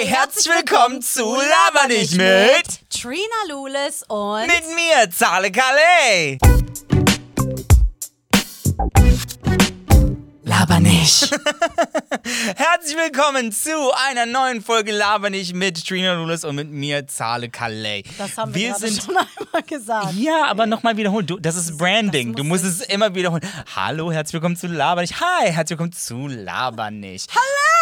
Hi, herzlich willkommen zu Laber nicht mit Trina Lulis und mit mir, Zale Calais. Laber nicht. Herzlich willkommen zu einer neuen Folge Laber nicht mit Trina Lulis und mit mir, Zale Calais. Das haben wir, wir sind schon einmal gesagt. Ja, aber nochmal wiederholen. Du, das ist Branding. das du muss musst es immer wiederholen. Hallo, herzlich willkommen zu Laber nicht. Hi, herzlich willkommen zu Laber nicht. Hello,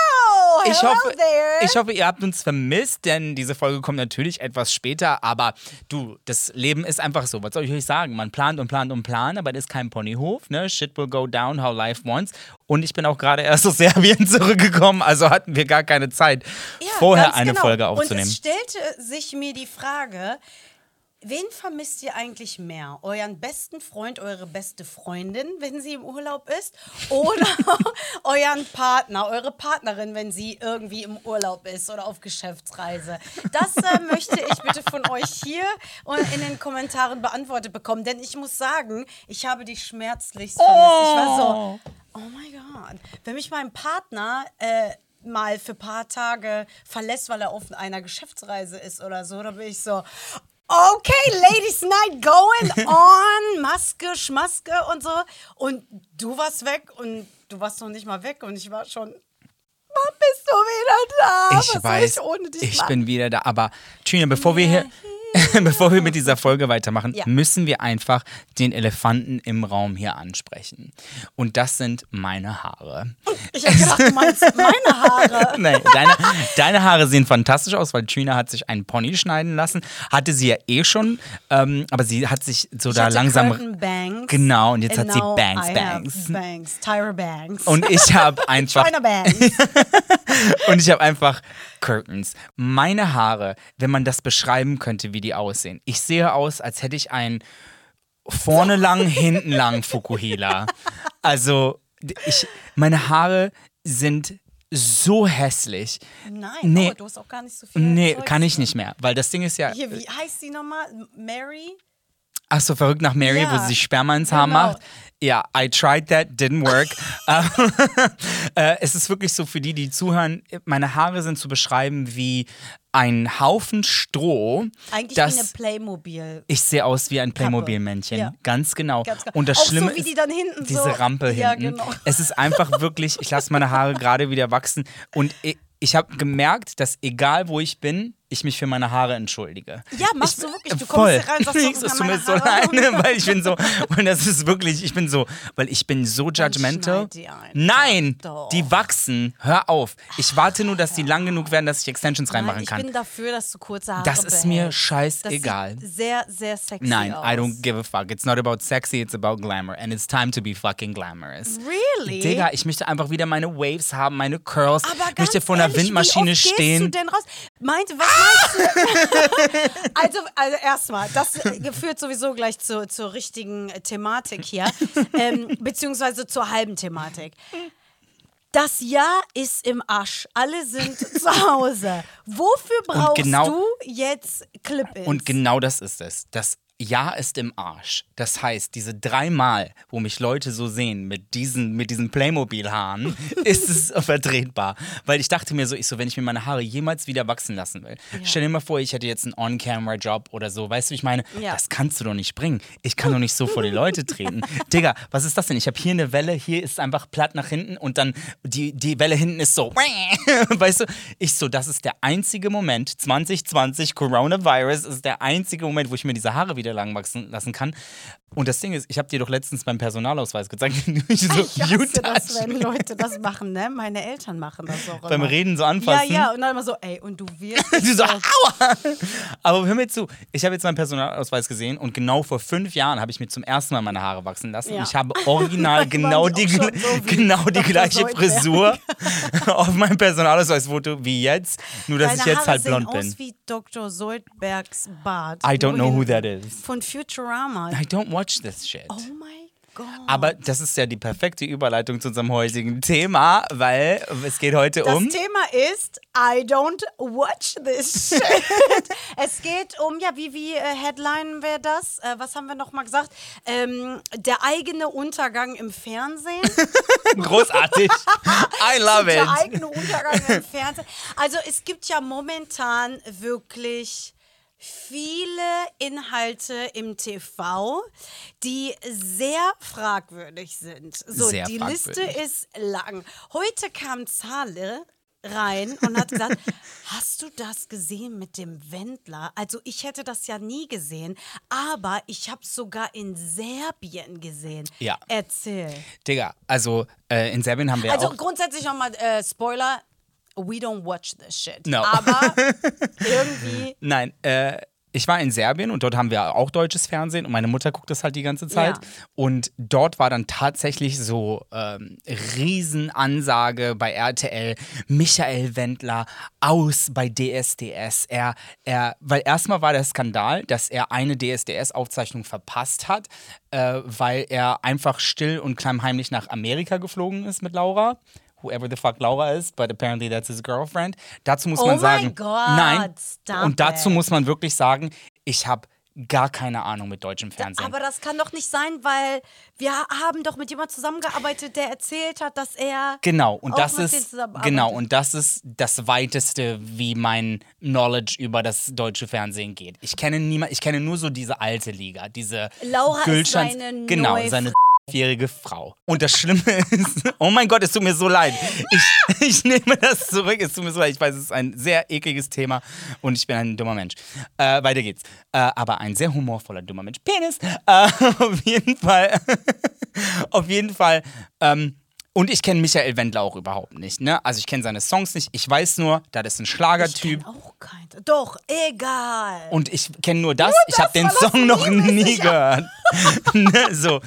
Ich hello hoffe, there. ich hoffe, ihr habt uns vermisst, denn diese Folge kommt natürlich etwas später. Aber du, das Leben ist einfach so. Was soll ich euch sagen? Man plant und plant und plant, aber das ist kein Ponyhof. Ne? Shit will go down, how life wants. Und ich bin auch gerade erst aus Serbien zurückgekommen, also hatten wir gar keine Zeit, Ja, vorher eine genau. Folge Und aufzunehmen. es stellte sich mir die Frage, wen vermisst ihr eigentlich mehr? Euren besten Freund, eure beste Freundin, wenn sie im Urlaub ist? Oder euren Partner, eure Partnerin, wenn sie irgendwie im Urlaub ist oder auf Geschäftsreise? Das äh, möchte ich bitte von euch hier und in den Kommentaren beantwortet bekommen. Denn ich muss sagen, ich habe die schmerzlichst vermisst. Ich war so, oh mein Gott. Wenn mich mein Partner äh, mal für ein paar Tage verlässt, weil er auf einer Geschäftsreise ist oder so, dann bin ich so, okay, Ladies Night going on, Maske, Schmaske und so. Und du warst weg und du warst noch nicht mal weg und ich war schon, wann bist du wieder da? Ich Was weiß, soll ich ohne dich ich bin wieder da. Aber Trina, bevor wir hier, bevor wir mit dieser Folge weitermachen, Ja. müssen wir einfach den Elefanten im Raum hier ansprechen. Und das sind meine Haare. Ich habe gedacht, du meinst meine Haare. Nein, deine, deine Haare sehen fantastisch aus, weil Trina hat sich einen Pony schneiden lassen. Hatte sie ja eh schon, ähm, aber sie hat sich so Ich da langsam. Bangs. Genau, und jetzt hat sie now Bangs, I Bangs. Bangs, Tyra Bangs. Und ich habe einfach China Bangs. Und ich habe einfach Curtains. Meine Haare, wenn man das beschreiben könnte, wie die aussehen. Ich sehe aus, als hätte ich ein vorne lang, hinten lang Fukuhila. Also, ich, meine Haare sind so hässlich. Nein, Nee. du hast auch gar nicht so viel. Nee, Zeug kann ich drin. nicht mehr, weil das Ding ist ja, Hier, wie heißt sie nochmal? Mary? ach so, verrückt nach Mary, wo Ja, sie sich Sperma ins Haar genau. macht. Ja, I tried that, didn't work. Ähm, äh, es ist wirklich so für die, die zuhören, meine Haare sind zu beschreiben wie ein Haufen Stroh. Eigentlich das, wie eine Playmobil. Ich sehe aus wie ein Playmobil-Männchen. Ja. Ganz genau. Ganz genau. Und das Auch Schlimme so, wie ist die dann hinten diese so- Rampe Ja, hinten. genau. Es ist einfach wirklich, ich lasse meine Haare gerade wieder wachsen und ich, ich habe gemerkt, dass egal wo ich bin, ich mich für meine Haare entschuldige. Ja, machst du wirklich. Du kommst Voll. hier rein und sagst es tut mir so leid, ne, weil ich bin so, und das ist wirklich, ich bin so, weil ich bin so judgmental. die. Nein, Doch. die wachsen. Hör auf. Ich warte nur, dass die lang genug werden, dass ich Extensions Nein, reinmachen ich kann. bin dafür, dass du kurze Haare Das ist mir scheißegal. Sehr, sehr sexy Nein, aus. I don't give a fuck. It's not about sexy, it's about glamour. And it's time to be fucking glamorous. Really? Digga, ich möchte einfach wieder meine Waves haben, meine Curls. Aber ich ganz möchte vor einer ehrlich, Windmaschine wie oft stehen. Gehst du denn raus? Meinte, was meinst du? also, also erstmal, das führt sowieso gleich zur, zur richtigen äh, Thematik hier, ähm, beziehungsweise zur halben Thematik. Das Jahr ist im Arsch. Alle sind zu Hause. Wofür brauchst genau- du jetzt Clip-Ins? Und genau das ist es. Das Jahr ist im Arsch. Das heißt, diese dreimal, wo mich Leute so sehen mit diesen, mit diesen Playmobil-Haaren, ist es vertretbar. Weil ich dachte mir so, ich so, wenn ich mir meine Haare jemals wieder wachsen lassen will, stell dir mal vor, ich hätte jetzt einen On-Camera-Job oder so. Weißt du, ich meine? Ja. Das kannst du doch nicht bringen. Ich kann doch nicht so vor die Leute treten. Digga, was ist das denn? Ich habe hier eine Welle, hier ist einfach platt nach hinten und dann die, die Welle hinten ist so. Weißt du? Ich so, das ist der einzige Moment, 2020, Coronavirus ist der einzige Moment, wo ich mir diese Haare wieder lang wachsen lassen kann. Und das Ding ist, ich habe dir doch letztens beim Personalausweis gezeigt, wie ich so ich hasse das, wenn. Leute das machen, ne? Meine Eltern machen das auch beim immer. Reden so Ja, anfassen. ja, und dann immer so, ey, und du wirst. Du so, aua! Aber hör mir zu, ich habe jetzt meinen Personalausweis gesehen und genau vor fünf Jahren habe ich mir zum ersten Mal meine Haare wachsen lassen. Ja. Und ich habe original Waren genau die so genau die gleiche? Frisur auf meinem Personalausweisfoto wie jetzt, nur dass Deine ich jetzt Haare halt blond aus bin. wie Dr. Soldbergs Bart. I don't know who that is. Von Futurama. I don't watch this shit. Oh mein Gott. Aber das ist ja die perfekte Überleitung zu unserem heutigen Thema, weil es geht heute Das um. Thema ist I don't watch this shit. es geht um, ja, wie, wie äh, Headline wäre das? Äh, was haben wir nochmal gesagt? Ähm, der eigene Untergang im Fernsehen. Großartig. I love der it. eigene Untergang im Fernsehen. Also es gibt ja momentan wirklich viele Inhalte im TV, die sehr fragwürdig sind. So, Sehr die Liste fragwürdig. ist lang. Heute kam Zahle rein und hat gesagt, hast du das gesehen mit dem Wendler? Also ich hätte das ja nie gesehen, aber ich habe sogar in Serbien gesehen. Ja. Erzähl. Digga, also äh, in Serbien haben wir Also auch. grundsätzlich nochmal äh, Spoiler, we don't watch this shit. No. Aber irgendwie. Nein, äh, ich war in Serbien und dort haben wir auch deutsches Fernsehen und meine Mutter guckt das halt die ganze Zeit. Ja. Und dort war dann tatsächlich so ähm, Riesenansage bei RTL, Michael Wendler aus bei DSDS. Er, er, weil erstmal war der Skandal, dass er eine DSDS-Aufzeichnung verpasst hat, äh, weil er einfach still und klammheimlich nach Amerika geflogen ist mit Laura. Whoever the fuck Laura is, but apparently that's his girlfriend. Dazu muss Oh man sagen, Gott, nein. Und dazu it. muss man wirklich sagen, ich habe gar keine Ahnung mit deutschem Fernsehen. Aber das kann doch nicht sein, weil wir haben doch mit jemandem zusammengearbeitet, der erzählt hat, dass er. Genau, und das ist genau und das ist das weiteste, wie mein Knowledge über das deutsche Fernsehen geht. Ich kenne niemand, ich kenne nur so diese alte Liga, diese Laura ist Gülschans- seine genau seine jährige Frau. Und das Schlimme ist, oh mein Gott, es tut mir so leid. Ich, ich nehme das zurück, es tut mir so leid. Ich weiß, es ist ein sehr ekliges Thema und ich bin ein dummer Mensch. Äh, weiter geht's. Äh, aber ein sehr humorvoller dummer Mensch. Penis. Äh, auf jeden Fall. auf jeden Fall. Ähm, und ich kenne Michael Wendler auch überhaupt nicht. Ne? Also ich kenne seine Songs nicht. Ich weiß nur, das ist ein Ich Schlagertyp. kenn auch kein. Doch, egal. Und ich kenne nur das. ich habe den Song noch nie gehört. ne, so.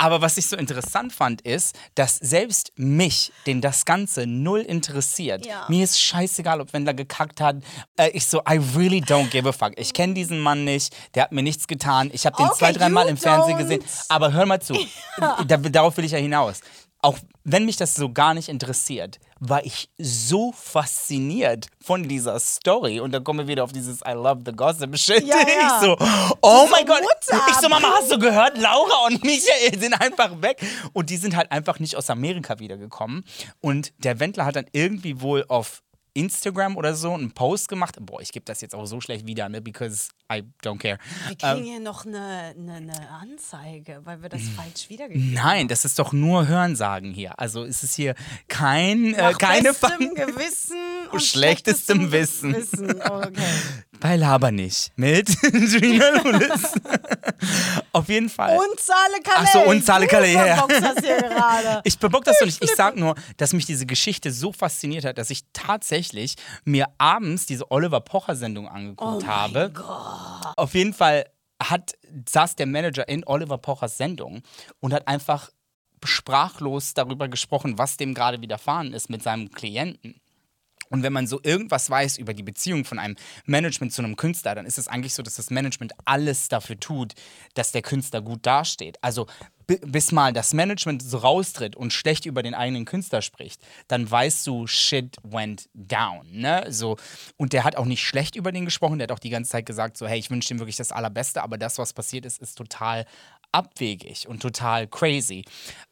Aber was ich so interessant fand, ist, dass selbst mich, den das Ganze null interessiert, Ja. mir ist scheißegal, ob Wendler gekackt hat. Äh, ich so, I really don't give a fuck. Ich kenne diesen Mann nicht, der hat mir nichts getan. Ich habe den Okay, zwei, dreimal im Fernsehen gesehen. Aber hör mal zu, da, darauf will ich ja hinaus. Auch wenn mich das so gar nicht interessiert, war ich so fasziniert von dieser Story. Und dann kommen wir wieder auf dieses I love the gossip shit. Ja, ja. Ich so, oh mein Gott. Ich so, Mama, hast du gehört? Laura und Michael sind einfach weg. Und die sind halt einfach nicht aus Amerika wiedergekommen. Und der Wendler hat dann irgendwie wohl auf Instagram oder so einen Post gemacht. Boah, ich gebe das jetzt auch so schlecht wieder, ne? Because I don't care. wir kriegen hier noch eine, eine, eine Anzeige, weil wir das falsch wiedergegeben Nein, das ist doch nur Hörensagen hier. Also ist es hier kein, äh, Nach keine bestem Gewissen und schlechtestem schlechtestem Wissen. Wissen. Okay. bei Laber nicht. Mit Gina Lulis. Auf jeden Fall. Unzahle Kalei. Ach so, Unzahle Kalei, ja, ja. Das hier gerade. Ich bebock das doch nicht. Ich sag nur, dass mich diese Geschichte so fasziniert hat, dass ich tatsächlich mir abends diese Oliver Pocher-Sendung angeguckt Oh mein habe. Auf jeden Fall hat, saß der Manager in Oliver Pochers Sendung und hat einfach sprachlos darüber gesprochen, was dem gerade widerfahren ist mit seinem Klienten. Und wenn man so irgendwas weiß über die Beziehung von einem Management zu einem Künstler, dann ist es eigentlich so, dass das Management alles dafür tut, dass der Künstler gut dasteht. Also bi- bis mal das Management so raustritt und schlecht über den eigenen Künstler spricht, dann weißt du, shit went down. Ne? So, und der hat auch nicht schlecht über den gesprochen, der hat auch die ganze Zeit gesagt, so, hey, ich wünsche ihm wirklich das Allerbeste, aber das, was passiert ist, ist total abwegig und total crazy.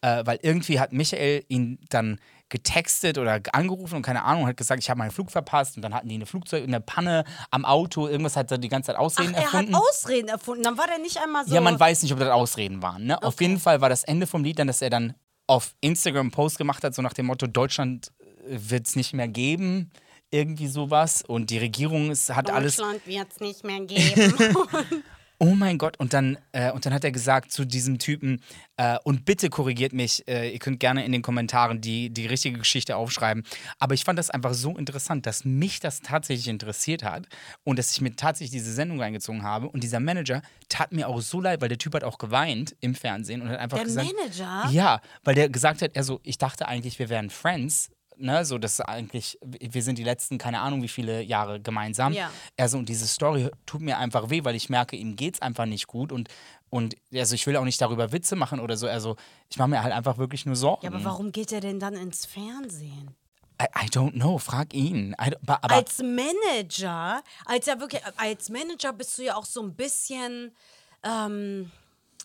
Äh, weil irgendwie hat Michael ihn dann getextet oder angerufen und keine Ahnung, hat gesagt, ich habe meinen Flug verpasst und dann hatten die eine Flugzeug, eine Panne am Auto, irgendwas hat er die ganze Zeit Ach, Ausreden er erfunden. hat Ausreden erfunden. Dann war der nicht einmal so. Ja, man weiß nicht, ob das Ausreden waren. Ne? Auf jeden Fall war das Ende vom Lied dann, dass er dann auf Instagram einen Post gemacht hat, so nach dem Motto, Deutschland wird es nicht mehr geben, irgendwie sowas. Und die Regierung ist, hat alles Deutschland wird es nicht mehr geben. Oh mein Gott, und dann, äh, und dann hat er gesagt zu diesem Typen, äh, und bitte korrigiert mich, äh, ihr könnt gerne in den Kommentaren die, die richtige Geschichte aufschreiben. Aber ich fand das einfach so interessant, dass mich das tatsächlich interessiert hat und dass ich mir tatsächlich diese Sendung reingezogen habe. Und dieser Manager tat mir auch so leid, weil der Typ hat auch geweint im Fernsehen und hat einfach Der gesagt. Manager? Ja, weil der gesagt hat, er so, ich dachte eigentlich, wir wären Friends. Ne, so das eigentlich, wir sind die letzten, keine Ahnung, wie viele Jahre gemeinsam. Ja. Also und diese Story tut mir einfach weh, weil ich merke, ihm geht's einfach nicht gut und und also ich will auch nicht darüber Witze machen oder so. Also ich mache mir halt einfach wirklich nur Sorgen. Ja, aber warum geht er denn dann ins Fernsehen? I, I don't know, frag ihn. I aber, aber als Manager, als ja wirklich, als Manager bist du ja auch so ein bisschen, ähm,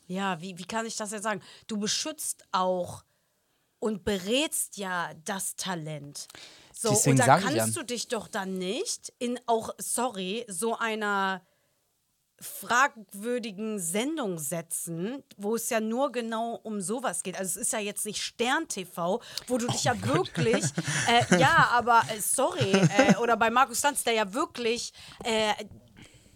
ja, wie, wie kann ich das jetzt sagen? Du beschützt auch und berätst ja das Talent. So, Deswegen und da kannst ja. du dich doch dann nicht in auch, sorry, so einer fragwürdigen Sendung setzen, wo es ja nur genau um sowas geht. Also es ist ja jetzt nicht Stern TV, wo du dich ja wirklich, äh, ja, aber äh, sorry, äh, oder bei Markus Lanz, der ja wirklich äh,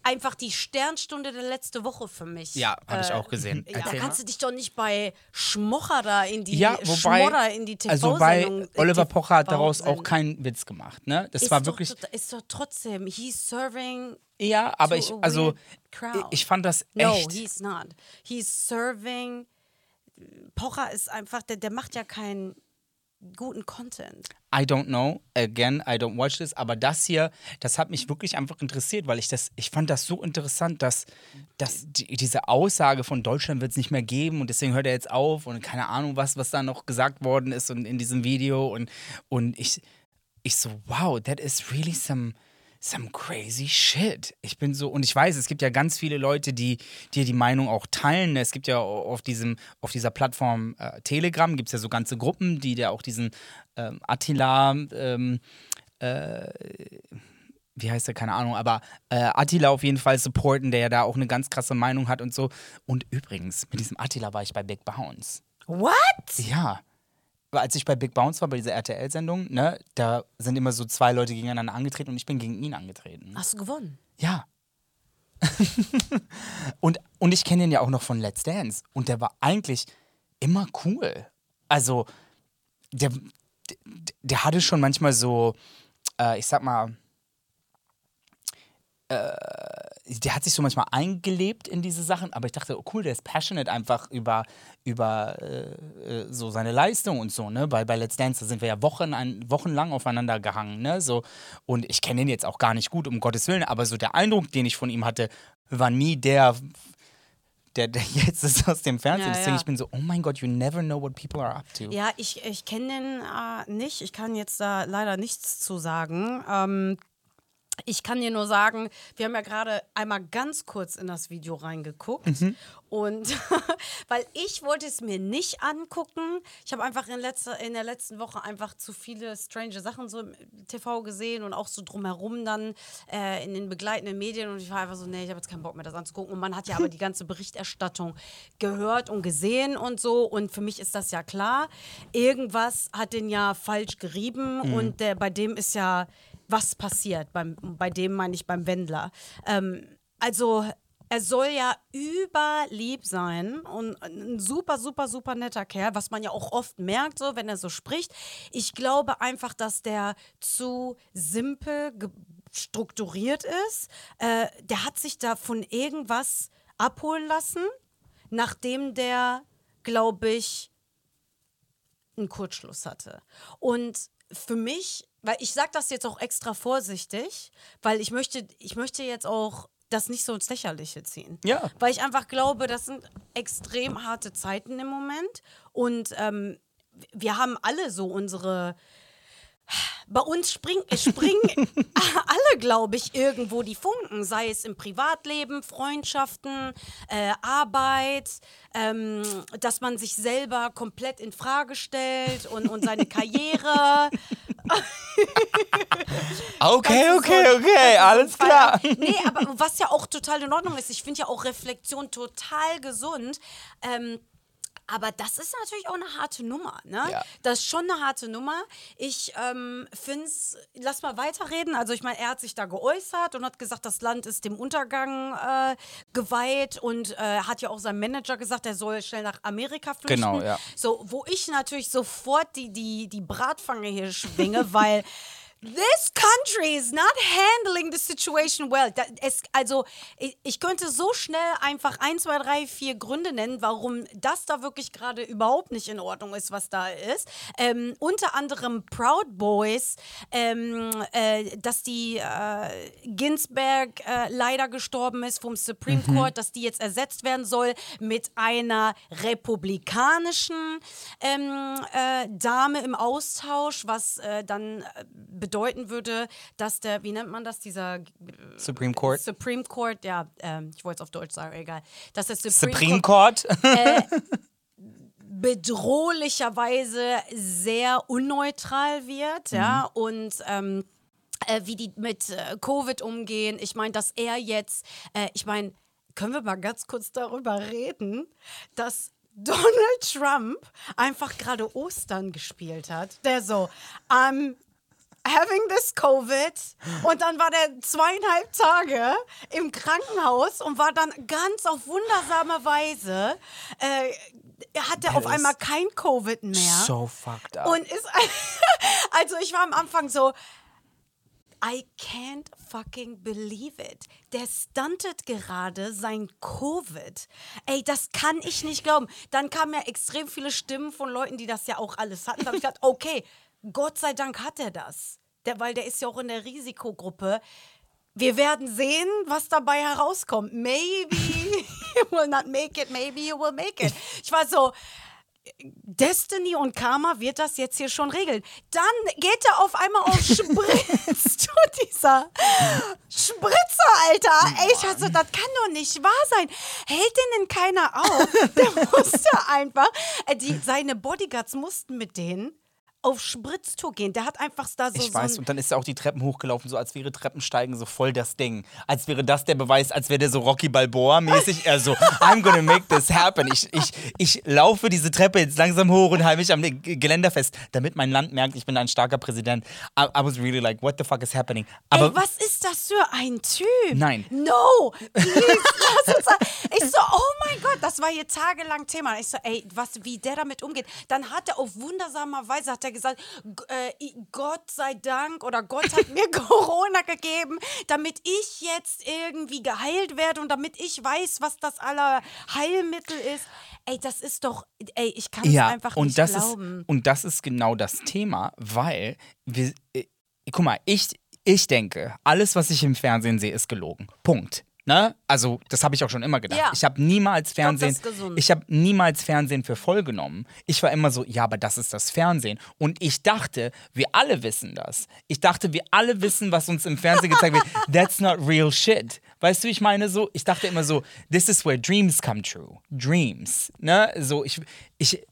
einfach die Sternstunde der letzte Woche für mich. Ja, hab ich auch gesehen. Ja, da kannst du dich doch nicht bei Schmocher da in die ja, wobei, Schmodder in die also TV-Sendung. bei äh, Oliver Pocher hat daraus auch keinen Witz gemacht, ne? Das ist war wirklich, Ist doch trotzdem, he's serving ja, aber ich, also crowd. ich fand das No, echt. he's not. He's serving. Pocher ist einfach, der, der macht ja keinen guten Content. I don't know. Again, I don't watch this. Aber das hier, das hat mich wirklich einfach interessiert, weil ich das, ich fand das so interessant, dass, dass die, diese Aussage von Deutschland wird es nicht mehr geben und deswegen hört er jetzt auf und keine Ahnung was, was da noch gesagt worden ist und in diesem Video und, und ich, ich so, wow, that is really some, some crazy shit. Ich bin so, und ich weiß, es gibt ja ganz viele Leute, die dir die Meinung auch teilen. Es gibt ja auf, diesem, auf dieser Plattform äh, Telegram, gibt es ja so ganze Gruppen, die da auch diesen ähm, Attila, ähm, äh, wie heißt der, keine Ahnung, aber äh, Attila auf jeden Fall supporten, der ja da auch eine ganz krasse Meinung hat und so. Und übrigens, mit diesem Attila war ich bei Big Bounce. What? Ja. Als ich bei Big Bounce war, bei dieser RTL-Sendung, ne, da sind immer so zwei Leute gegeneinander angetreten und ich bin gegen ihn angetreten. Hast du gewonnen? Ja. und, und ich kenne ihn ja auch noch von Let's Dance. Und der war eigentlich immer cool. Also, der, der, der hatte schon manchmal so, äh, ich sag mal, äh, der hat sich so manchmal eingelebt in diese Sachen, aber ich dachte, oh cool, der ist passionate einfach über, über äh, äh, so seine Leistung und so, ne? Bei, bei Let's Dance, da sind wir ja Wochen, ein, wochenlang aufeinander gehangen, ne? So, und ich kenne ihn jetzt auch gar nicht gut, um Gottes Willen, aber so der Eindruck, den ich von ihm hatte, war nie der, der, der jetzt ist aus dem Fernsehen. Ja, Deswegen, ja. ich bin so, oh mein Gott, you never know what people are up to. Ja, ich, ich kenne den äh, nicht. Ich kann jetzt da leider nichts zu sagen. Ähm, ich kann dir nur sagen, wir haben ja gerade einmal ganz kurz in das Video reingeguckt. Und weil ich wollte es mir nicht angucken. Ich habe einfach in, letzter, in der letzten Woche einfach zu viele strange Sachen so im TV gesehen und auch so drumherum dann äh, in den begleitenden Medien. Und ich war einfach so, nee, ich habe jetzt keinen Bock mehr, das anzugucken. Und man hat ja aber die ganze Berichterstattung gehört und gesehen und so. Und für mich ist das ja klar. Irgendwas hat den ja falsch gerieben und der, bei dem ist ja was passiert. Beim, bei dem meine ich beim Wendler. Ähm, also er soll ja überlieb sein und ein super, super, super netter Kerl, was man ja auch oft merkt, so wenn er so spricht. Ich glaube einfach, dass der zu simpel strukturiert ist. Äh, der hat sich da von irgendwas abholen lassen, nachdem der, glaube ich, einen Kurzschluss hatte. Und für mich, weil ich sage das jetzt auch extra vorsichtig, weil ich möchte, ich möchte jetzt auch das nicht so ins Lächerliche ziehen. Ja. Weil ich einfach glaube, das sind extrem harte Zeiten im Moment. Und ähm, wir haben alle so unsere. Bei uns spring, springen alle, glaube ich, irgendwo die Funken, sei es im Privatleben, Freundschaften, äh, Arbeit, ähm, dass man sich selber komplett in Frage stellt und, und seine Karriere. Okay, okay, okay, alles klar. Nee, aber was ja auch total in Ordnung ist, ich finde ja auch Reflexion total gesund. Ähm, aber das ist natürlich auch eine harte Nummer, ne? Ja. Das ist schon eine harte Nummer. Ich ähm, finde es, lass mal weiterreden. Also ich meine, er hat sich da geäußert und hat gesagt, das Land ist dem Untergang äh, geweiht und äh, hat ja auch seinem Manager gesagt, er soll schnell nach Amerika flüchten. Genau, ja. So, wo ich natürlich sofort die, die, die Bratpfanne hier schwinge, weil This country is not handling the situation well. Es, also, ich, ich könnte so schnell einfach ein, zwei, drei, vier Gründe nennen, warum das da wirklich gerade überhaupt nicht in Ordnung ist, was da ist. Ähm, unter anderem Proud Boys, ähm, äh, dass die äh, Ginsberg äh, leider gestorben ist vom Supreme Mhm. Court, dass die jetzt ersetzt werden soll mit einer republikanischen ähm, äh, Dame im Austausch, was äh, dann äh, bedeuten würde, dass der, wie nennt man das, dieser äh, Supreme Court. Supreme Court, ja, ähm, ich wollte es auf Deutsch sagen, egal, dass der Supreme, Supreme Court Court. bedrohlicherweise sehr unneutral wird, ja, und ähm, äh, wie die mit äh, Covid umgehen. Ich meine, dass er jetzt, äh, ich meine, können wir mal ganz kurz darüber reden, dass Donald Trump einfach gerade Ostern gespielt hat, der so, I'm having this Covid und dann war der zweieinhalb Tage im Krankenhaus und war dann ganz auf wundersame Weise, äh, hat er auf einmal kein Covid mehr. so fucked up. Und ist also ich war am Anfang so I can't fucking believe it. Der stuntet gerade sein Covid. Ey, das kann ich nicht glauben. Dann kamen ja extrem viele Stimmen von Leuten, die das ja auch alles hatten. Da habe ich gedacht, okay, Gott sei Dank hat er das. Der, weil der ist ja auch in der Risikogruppe. Wir werden sehen, was dabei herauskommt. Maybe you will not make it, maybe you will make it. Ich war so, Destiny und Karma wird das jetzt hier schon regeln. Dann geht er auf einmal auf Spritz, du dieser Spritzer, Alter. Ey, ich hatte so, das kann doch nicht wahr sein. Hält den denn keiner auf? Der musste einfach, äh, die, seine Bodyguards mussten mit denen auf Spritztour gehen. Der hat einfach da so, Ich so weiß, und dann ist er auch die Treppen hochgelaufen, so als wäre Treppensteigen so voll das Ding. Als wäre das der Beweis, als wäre der so Rocky Balboa-mäßig. Er so, I'm gonna make this happen. Ich, ich, ich laufe diese Treppe jetzt langsam hoch und halte mich am Geländer fest, damit mein Land merkt, ich bin ein starker Präsident. I, I was really like, what the fuck is happening? Aber Ey, was ist das für ein Typ? Nein. No! Please, lass uns. Ich so, oh mein Gott, das war hier tagelang Thema. Ich so, ey, was, wie der damit umgeht. Dann hat er auf wundersame Weise hat er gesagt, äh, Gott sei Dank oder Gott hat mir Corona gegeben, damit ich jetzt irgendwie geheilt werde und damit ich weiß, was das aller Heilmittel ist. Ey, das ist doch, ey, ich kann es ja, einfach und nicht das glauben. Ist, und das ist genau das Thema, weil wir, äh, guck mal, ich, ich denke, alles, was ich im Fernsehen sehe, ist gelogen. Punkt. Ne? Also, das habe ich auch schon immer gedacht. Ja. Ich habe niemals Fernsehen, gesund. ich habe niemals Fernsehen für voll genommen. Ich war immer so, ja, aber das ist das Fernsehen. Und ich dachte, wir alle wissen das. Ich dachte, wir alle wissen, was uns im Fernsehen gezeigt wird. That's not real shit. Weißt du, ich meine so, ich dachte immer so, this is where dreams come true. Dreams. Ne? So, ich, ich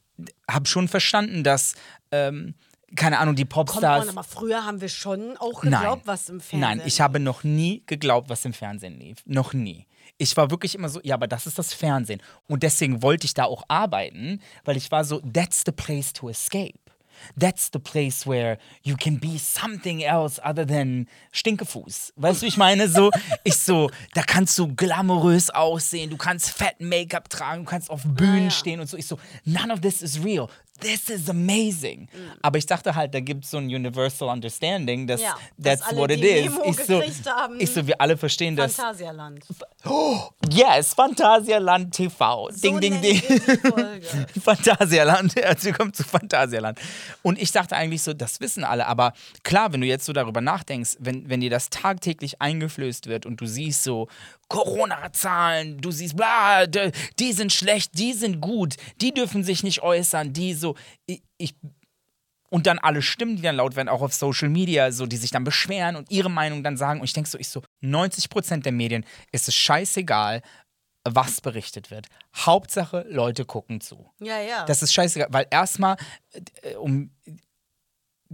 habe schon verstanden, dass, ähm, keine Ahnung, die Popstars. on, aber früher haben wir schon auch geglaubt, was im Fernsehen Nein, ich habe noch nie geglaubt, was im Fernsehen lief. Noch nie. Ich war wirklich immer so, ja, aber das ist das Fernsehen. Und deswegen wollte ich da auch arbeiten, weil ich war so, that's the place to escape. That's the place where you can be something else other than Stinkefuß. Weißt du, ich meine so, ich so, da kannst du glamourös aussehen, du kannst fett Make-up tragen, du kannst auf Bühnen ja. stehen und so. Ich so, none of this is real. This is amazing. Aber ich dachte halt, da gibt es so ein universal understanding, dass Ja, dass that's alle what it is. Memo Ich so, haben. ich so, wir alle verstehen das. Phantasialand. Yes, Phantasialand TV. Ding, so ding, ding. Folge. Phantasialand, herzlich willkommen zu Phantasialand. Und ich dachte eigentlich so, das wissen alle, aber klar, wenn du jetzt so darüber nachdenkst, wenn, wenn dir das tagtäglich eingeflößt wird und du siehst so Corona-Zahlen, du siehst, bla, die sind schlecht, die sind gut, die dürfen sich nicht äußern, die so, ich, ich und dann alle Stimmen, die dann laut werden, auch auf Social Media, so, die sich dann beschweren und ihre Meinung dann sagen. Und ich denke so, ich so, 90% der Medien ist es scheißegal, was berichtet wird. Hauptsache, Leute gucken zu. Ja, ja. Das ist scheißegal, weil erstmal, äh, um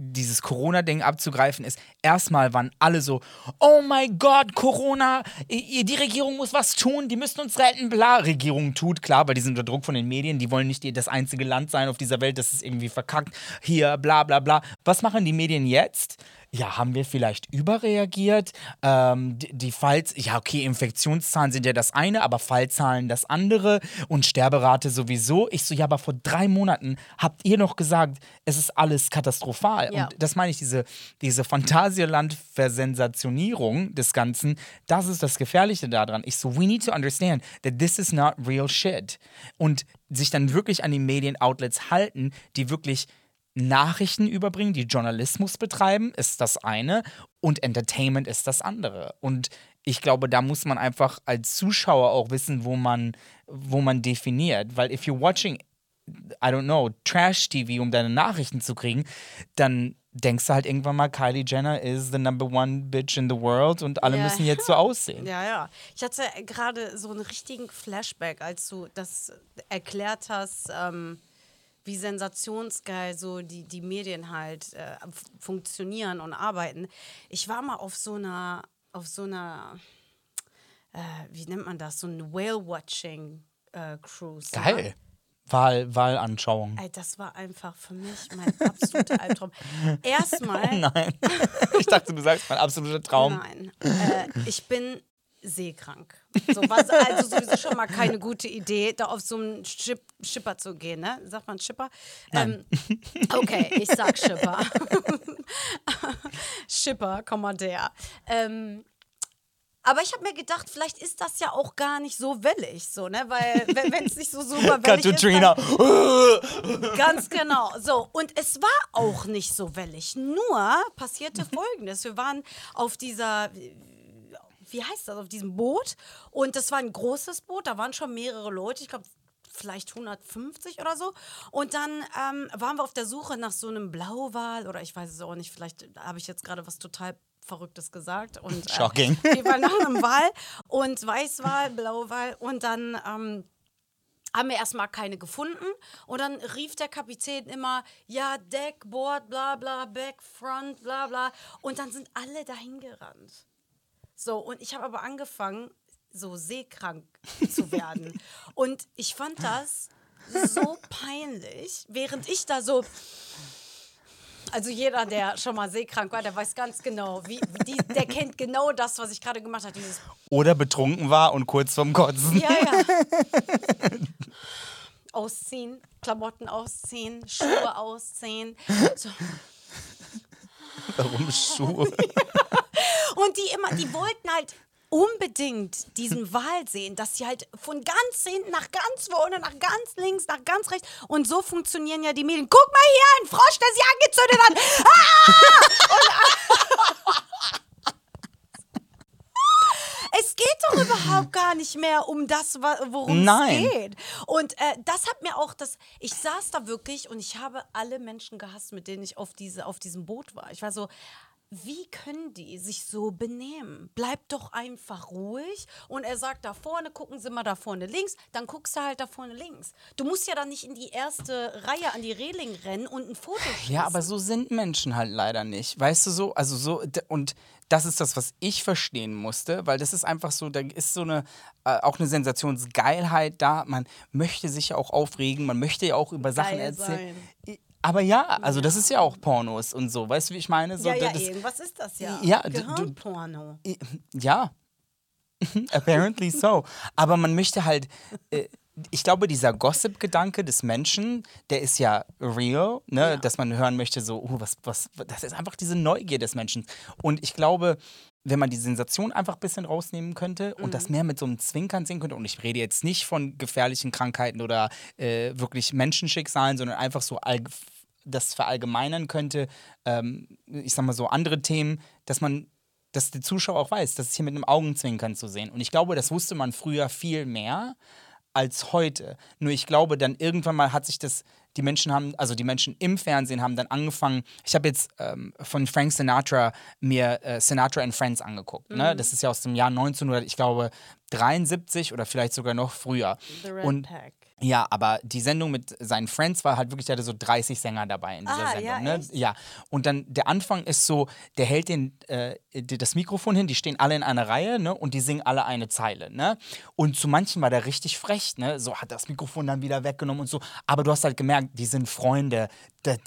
dieses Corona-Ding abzugreifen, ist, erstmal waren alle so, oh mein Gott, Corona, die Regierung muss was tun, die müssen uns retten, bla. Regierung tut, klar, weil die sind unter Druck von den Medien, die wollen nicht das einzige Land sein auf dieser Welt, das ist irgendwie verkackt, hier, bla bla bla. Was machen die Medien jetzt? Ja, haben wir vielleicht überreagiert? Ähm, die, die Falls, ja, okay, Infektionszahlen sind ja das eine, aber Fallzahlen das andere und Sterberate sowieso. Ich so, ja, aber vor drei Monaten habt ihr noch gesagt, es ist alles katastrophal. Ja. Und das meine ich, diese, diese Phantasialand-Versensationierung des Ganzen, das ist das Gefährliche daran. Ich so, we need to understand that this is not real shit. Und sich dann wirklich an die Medienoutlets halten, die wirklich Nachrichten überbringen, die Journalismus betreiben, ist das eine und Entertainment ist das andere. Und ich glaube, da muss man einfach als Zuschauer auch wissen, wo man, wo man definiert. Weil if you're watching, I don't know, Trash-TV, um deine Nachrichten zu kriegen, dann denkst du halt irgendwann mal, Kylie Jenner is the number one bitch in the world und alle Ja. müssen jetzt so aussehen. Ja, ja. Ich hatte gerade so einen richtigen Flashback, als du das erklärt hast, ähm, wie sensationsgeil so die, die Medien halt äh, funktionieren und arbeiten. Ich war mal auf so einer, auf so einer, äh, wie nennt man das, so ein Whale-Watching-Cruise. Geil. Wahl, Wahlanschauung. Ey, das war einfach für mich mein absoluter Albtraum. Erstmal. Nein. ich dachte, du sagst mein absoluter Traum. Nein, äh, ich bin seekrank. So, was also sowieso schon mal keine gute Idee, da auf so einen Schip Schipper zu gehen, ne? Sagt man Schipper? Ähm, okay, ich sag Schipper. Schipper, Kommandeur. Ähm, aber ich habe mir gedacht, vielleicht ist das ja auch gar nicht so wellig, so, ne? Weil, wenn es nicht so super wellig ist. Dann, ganz genau. So, und es war auch nicht so wellig. Nur passierte folgendes: Wir waren auf dieser. Wie heißt das, auf diesem Boot. Und das war ein großes Boot, da waren schon mehrere Leute, ich glaube vielleicht 150 oder so. Und dann ähm, waren wir auf der Suche nach so einem Blauwal oder ich weiß es auch nicht, vielleicht habe ich jetzt gerade was total Verrücktes gesagt. Und, äh, Shocking. Wir waren nach einem Wal und Weißwal, Blauwal und dann ähm, haben wir erstmal keine gefunden und dann rief der Kapitän immer, ja, Deck, Board, bla bla, Back, Front, bla bla. Und dann sind alle dahin gerannt. So, und ich habe aber angefangen, so seekrank zu werden. und ich fand das so peinlich, während ich da so. Also jeder, der schon mal seekrank war, der weiß ganz genau, wie, die, der kennt genau das, was ich gerade gemacht habe. Oder betrunken war und kurz vorm Kotzen. ja, ja. Ausziehen, Klamotten ausziehen, Schuhe ausziehen. So. Warum Schuhe? Und die immer, die wollten halt unbedingt diesen Wal sehen, dass sie halt von ganz hinten nach ganz vorne, nach ganz links, nach ganz rechts. Und so funktionieren ja die Medien. Guck mal hier, ein Frosch, der sich angezündet hat. Ah! Und es geht doch überhaupt gar nicht mehr um das, worum es Nein. geht. Und äh, das hat mir auch das. Ich saß da wirklich und ich habe alle Menschen gehasst, mit denen ich auf, diese, auf diesem Boot war. Ich war so. Wie können die sich so benehmen? Bleibt doch einfach ruhig. Und er sagt, da vorne, gucken Sie mal da vorne links, dann guckst du halt da vorne links. Du musst ja dann nicht in die erste Reihe an die Reling rennen und ein Foto schießen. Ja, aber so sind Menschen halt leider nicht. Weißt du so? Also so, und das ist das, was ich verstehen musste, weil das ist einfach so, da ist so eine, äh, auch eine Sensationsgeilheit da. Man möchte sich ja auch aufregen, man möchte ja auch über Sachen Geil erzählen. Aber ja, also das ist ja auch Pornos und so. Weißt du, wie ich meine? So, ja, ja, das, irgendwas ist das ja. Ja, Gehirnporno. Ja, apparently so. Aber man möchte halt, äh, ich glaube, dieser Gossip-Gedanke des Menschen, der ist ja real, ne? dass man hören möchte, so, uh, was, was, das ist einfach diese Neugier des Menschen. Und ich glaube, wenn man die Sensation einfach ein bisschen rausnehmen könnte und das mehr mit so einem Zwinkern sehen könnte, und ich rede jetzt nicht von gefährlichen Krankheiten oder äh, wirklich Menschenschicksalen, sondern einfach so das verallgemeinern könnte, ähm, ich sag mal so andere Themen, dass man dass der Zuschauer auch weiß, das ist hier mit einem Augenzwinkern zu sehen. Und ich glaube, das wusste man früher viel mehr als heute. Nur ich glaube, dann irgendwann mal hat sich das, die Menschen haben, also die Menschen im Fernsehen haben dann angefangen, ich habe jetzt ähm, von Frank Sinatra mir äh, Sinatra and Friends angeguckt. Ne? Das ist ja aus dem Jahr 1900, ich glaube, 73 oder vielleicht sogar noch früher. The Red Und Pack. Ja, aber die Sendung mit seinen Friends war halt wirklich, der hatte so 30 Sänger dabei in dieser Ah, Sendung. ja, ne? echt? ja. Und dann der Anfang ist so, der hält den, äh, das Mikrofon hin, die stehen alle in einer Reihe, ne? Und die singen alle eine Zeile, ne? Und zu manchen war der richtig frech, ne? So hat das Mikrofon dann wieder weggenommen und so. Aber du hast halt gemerkt, die sind Freunde,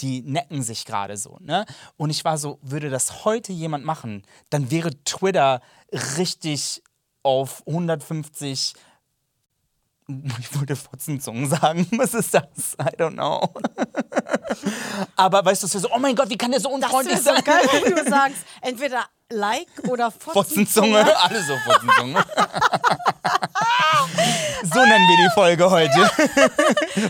die necken sich gerade so, ne? Und ich war so, würde das heute jemand machen, dann wäre Twitter richtig auf 150 ich wollte Fotzenzungen sagen. Was ist das? I don't know. Aber weißt du, es wäre so, oh mein Gott, wie kann der so Das unfreundlich wäre so sein? geil, wenn du sagst, entweder Like oder Fotzenzunge, Fotzenzunge. alle so Fotzenzunge. So nennen wir die Folge heute.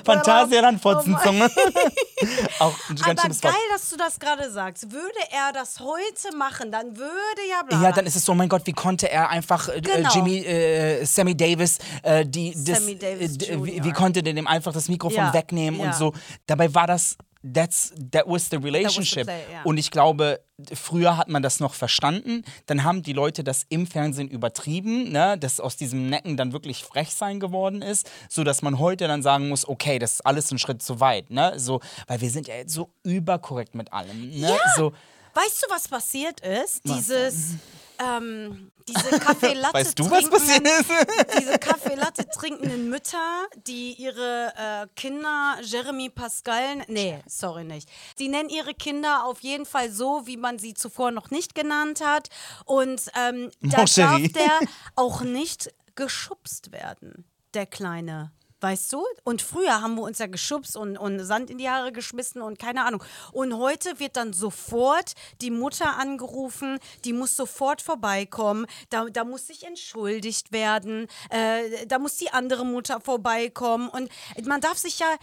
Phantasialand Fotzenzunge. Auch ein Aber ganz schönes geil, Wort. dass du das gerade sagst. Würde er das heute machen, dann würde ja bla. Ja, dann ist es so, oh mein Gott, wie konnte er einfach äh, Genau. Jimmy, äh, Sammy Davis, äh, die, das, Sammy Davis äh, wie, Jr.. wie konnte der dem einfach das Mikrofon Ja, wegnehmen ja. und so. Dabei war das, that's, that was the relationship. play, ja. Und ich glaube, früher hat man das noch verstanden. Dann haben die Leute das im Fernsehen übertrieben, ne? dass aus diesem Necken dann wirklich Frechsein geworden ist, sodass man heute dann sagen muss, okay, das ist alles ein Schritt zu weit. Ne? So, weil wir sind ja jetzt so überkorrekt mit allem. Ne? Ja. So, Weißt du, was passiert ist? Was Dieses, ähm, diese Kaffeelatte weißt du, was passiert ist? diese Kaffeelatte trinkenden Mütter, die ihre äh, Kinder Jeremy Pascal, nee, sorry nicht. Die nennen ihre Kinder auf jeden Fall so, wie man sie zuvor noch nicht genannt hat. Und ähm, da darf der auch nicht geschubst werden, der kleine. Weißt du? Und früher haben wir uns ja geschubst und, und Sand in die Haare geschmissen und keine Ahnung. Und heute wird dann sofort die Mutter angerufen, die muss sofort vorbeikommen, da, da muss sich entschuldigt werden, äh, da muss die andere Mutter vorbeikommen. Und man darf sich ja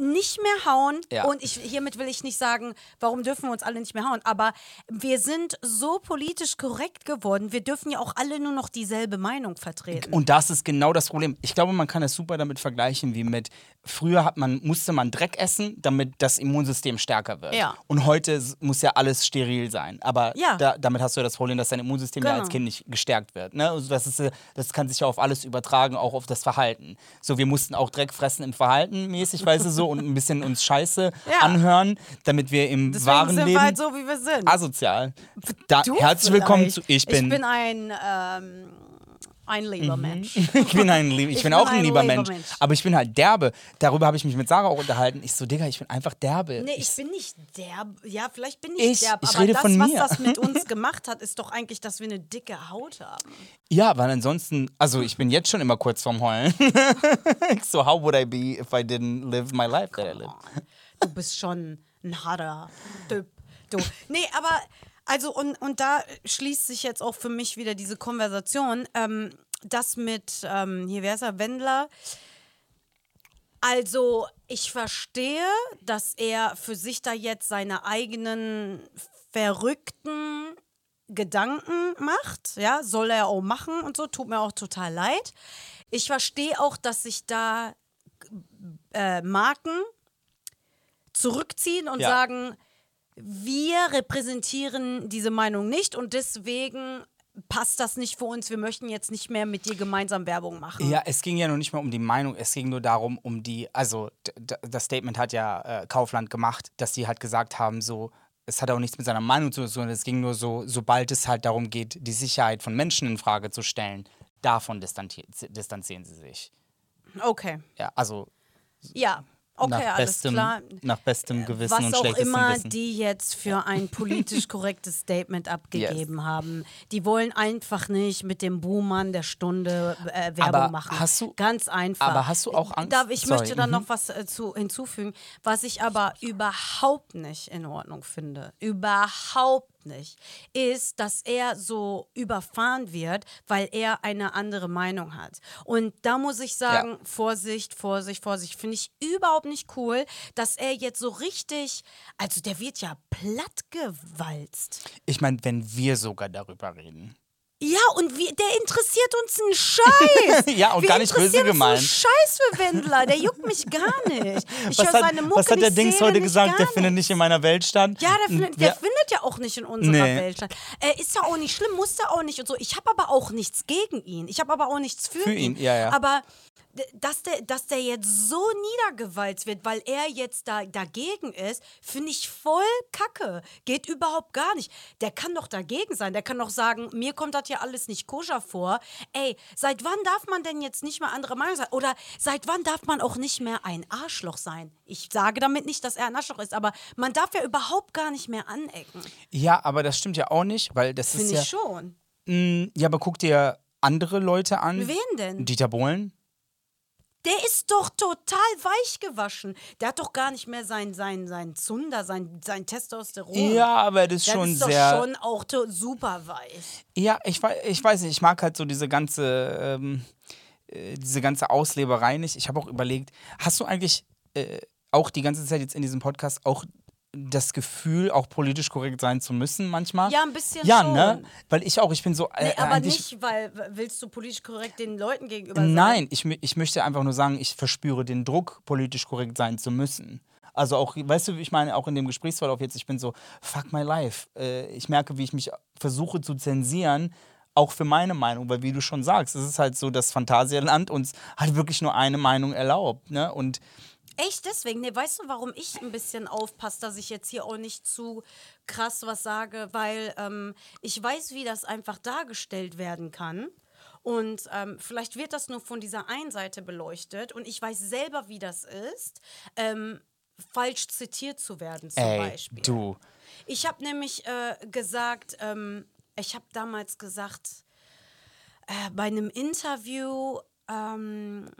nicht mehr hauen. Ja. Und ich, hiermit will ich nicht sagen, warum dürfen wir uns alle nicht mehr hauen. Aber wir sind so politisch korrekt geworden. Wir dürfen ja auch alle nur noch dieselbe Meinung vertreten. Und das ist genau das Problem. Ich glaube, man kann es super damit vergleichen, wie mit früher hat man, musste man Dreck essen, damit das Immunsystem stärker wird. Ja. Und heute muss ja alles steril sein. Aber Ja. da, damit hast du ja das Problem, dass dein Immunsystem ja Genau. als Kind nicht gestärkt wird. Ne? Also das, ist, äh, das kann sich ja auf alles übertragen, auch auf das Verhalten. So, wir mussten auch Dreck fressen im Verhalten mäßig, weißt du so, und ein bisschen uns Scheiße Ja. anhören, damit wir im Deswegen wahren sind Leben wir halt so, wie wir sind. asozial. Da, herzlich willkommen zu Ich bin. Ich bin ein, ähm, ein lieber Mensch. Ich bin ein Lieb, ich, Ich bin bin auch ein lieber lieber Mensch. Mensch. Aber ich bin halt derbe. Darüber habe ich mich mit Sarah auch unterhalten. Ich so, Digga, ich bin einfach derbe. Nee, ich bin nicht derb. Ja, vielleicht bin ich, Ich- derb. ich aber rede das, von was mir. das mit uns gemacht hat, ist doch eigentlich, dass wir eine dicke Haut haben. ja, weil ansonsten, also ich bin jetzt schon immer kurz vorm Heulen. so, how would I be if I didn't live my life that I live? Du bist schon ein harter Typ. Du. Nee, aber, also, und, und da schließt sich jetzt auch für mich wieder diese Konversation. Ähm, das mit, ähm, hier, wer ist er, Wendler? Also, ich verstehe, dass er für sich da jetzt seine eigenen verrückten Gedanken macht. Ja, soll er auch machen und so. Tut mir auch total leid. Ich verstehe auch, dass sich da äh, Marken zurückziehen und Ja. sagen, wir repräsentieren diese Meinung nicht und deswegen passt das nicht für uns. Wir möchten jetzt nicht mehr mit dir gemeinsam Werbung machen. Ja, es ging ja noch nicht mal um die Meinung, es ging nur darum, um die, also das Statement hat ja äh, Kaufland gemacht, dass sie halt gesagt haben, so, es hat auch nichts mit seiner Meinung zu tun, es ging nur so, sobald es halt darum geht, die Sicherheit von Menschen in Frage zu stellen, davon distanzi distanzieren sie sich. Okay. Ja, also Ja, okay, nach, alles bestem, klar. nach bestem Gewissen Was und auch schlechtestem immer Wissen. die jetzt für ein politisch korrektes Statement abgegeben haben. Die wollen einfach nicht mit dem Buhmann der Stunde äh, Werbung Aber machen. hast du- Ganz einfach. aber hast du auch Angst? Ich Sorry, möchte da mhm. noch was äh, zu, hinzufügen, was ich aber überhaupt nicht in Ordnung finde. Überhaupt nicht. Ist, dass er so überfahren wird, weil er eine andere Meinung hat. Und da muss ich sagen, Vorsicht, Vorsicht, Vorsicht. Finde ich überhaupt nicht cool, dass er jetzt so richtig, also der wird ja plattgewalzt. Ich meine, wenn wir sogar darüber reden. Ja, und wie, der interessiert uns einen Scheiß. Ja, und Wir gar nicht böse gemeint. einen Scheiß für Wendler, der juckt mich gar nicht. Ich was, höre hat, seine Mucke was hat der Dings heute gesagt? Der findet nicht in meiner Welt statt. Ja, der, findet, der Ja. findet ja auch nicht in unserer Nee. Welt statt. Äh, ist ja auch nicht schlimm, muss er auch nicht und so. Ich habe aber auch nichts gegen ihn. Ich habe aber auch nichts für, Für ihn, ja, ja. Aber dass der, dass der jetzt so niedergewalzt wird, weil er jetzt da dagegen ist, finde ich voll kacke. Geht überhaupt gar nicht. Der kann doch dagegen sein. Der kann doch sagen, mir kommt das hier alles nicht koscher vor. Ey, seit wann darf man denn jetzt nicht mehr anderer Meinung sein? Oder seit wann darf man auch nicht mehr ein Arschloch sein? Ich sage damit nicht, dass er ein Arschloch ist, aber man darf ja überhaupt gar nicht mehr anecken. Ja, aber das stimmt ja auch nicht, weil das ist Finde ja. ich schon. Mm, Ja, aber guck dir andere Leute an. Wen denn? Dieter Bohlen. Der ist doch total weich gewaschen. Der hat doch gar nicht mehr sein, sein, sein Zunder, sein, sein Testosteron. Ja, aber das ist Das schon ist doch sehr. schon auch super weich. Ja, ich, ich weiß nicht, ich mag halt so diese ganze, ähm, äh, diese ganze Ausleberei nicht. Ich habe auch überlegt, hast du eigentlich äh, auch die ganze Zeit jetzt in diesem Podcast auch das Gefühl, auch politisch korrekt sein zu müssen manchmal? Ja, ein bisschen Ja, schon. ne? Weil ich auch, ich bin so. Äh, Nee, aber nicht, weil willst du politisch korrekt den Leuten gegenüber sein? Nein, ich, ich möchte einfach nur sagen, ich verspüre den Druck, politisch korrekt sein zu müssen. Also auch, weißt du, ich meine, auch in dem Gesprächsverlauf jetzt, ich bin so, fuck my life. Äh, ich merke, wie ich mich versuche zu zensieren, auch für meine Meinung, weil wie du schon sagst, es ist halt so, dass Phantasialand uns halt wirklich nur eine Meinung erlaubt, ne? Und Echt deswegen? Nee, weißt du, warum ich ein bisschen aufpasse, dass ich jetzt hier auch nicht zu krass was sage? Weil ähm, ich weiß, wie das einfach dargestellt werden kann. Und ähm, vielleicht wird das nur von dieser einen Seite beleuchtet. Und ich weiß selber, wie das ist, ähm, falsch zitiert zu werden, zum ey, Beispiel. du, Ich habe nämlich äh, gesagt, ähm, ich habe damals gesagt, äh, bei einem Interview ähm,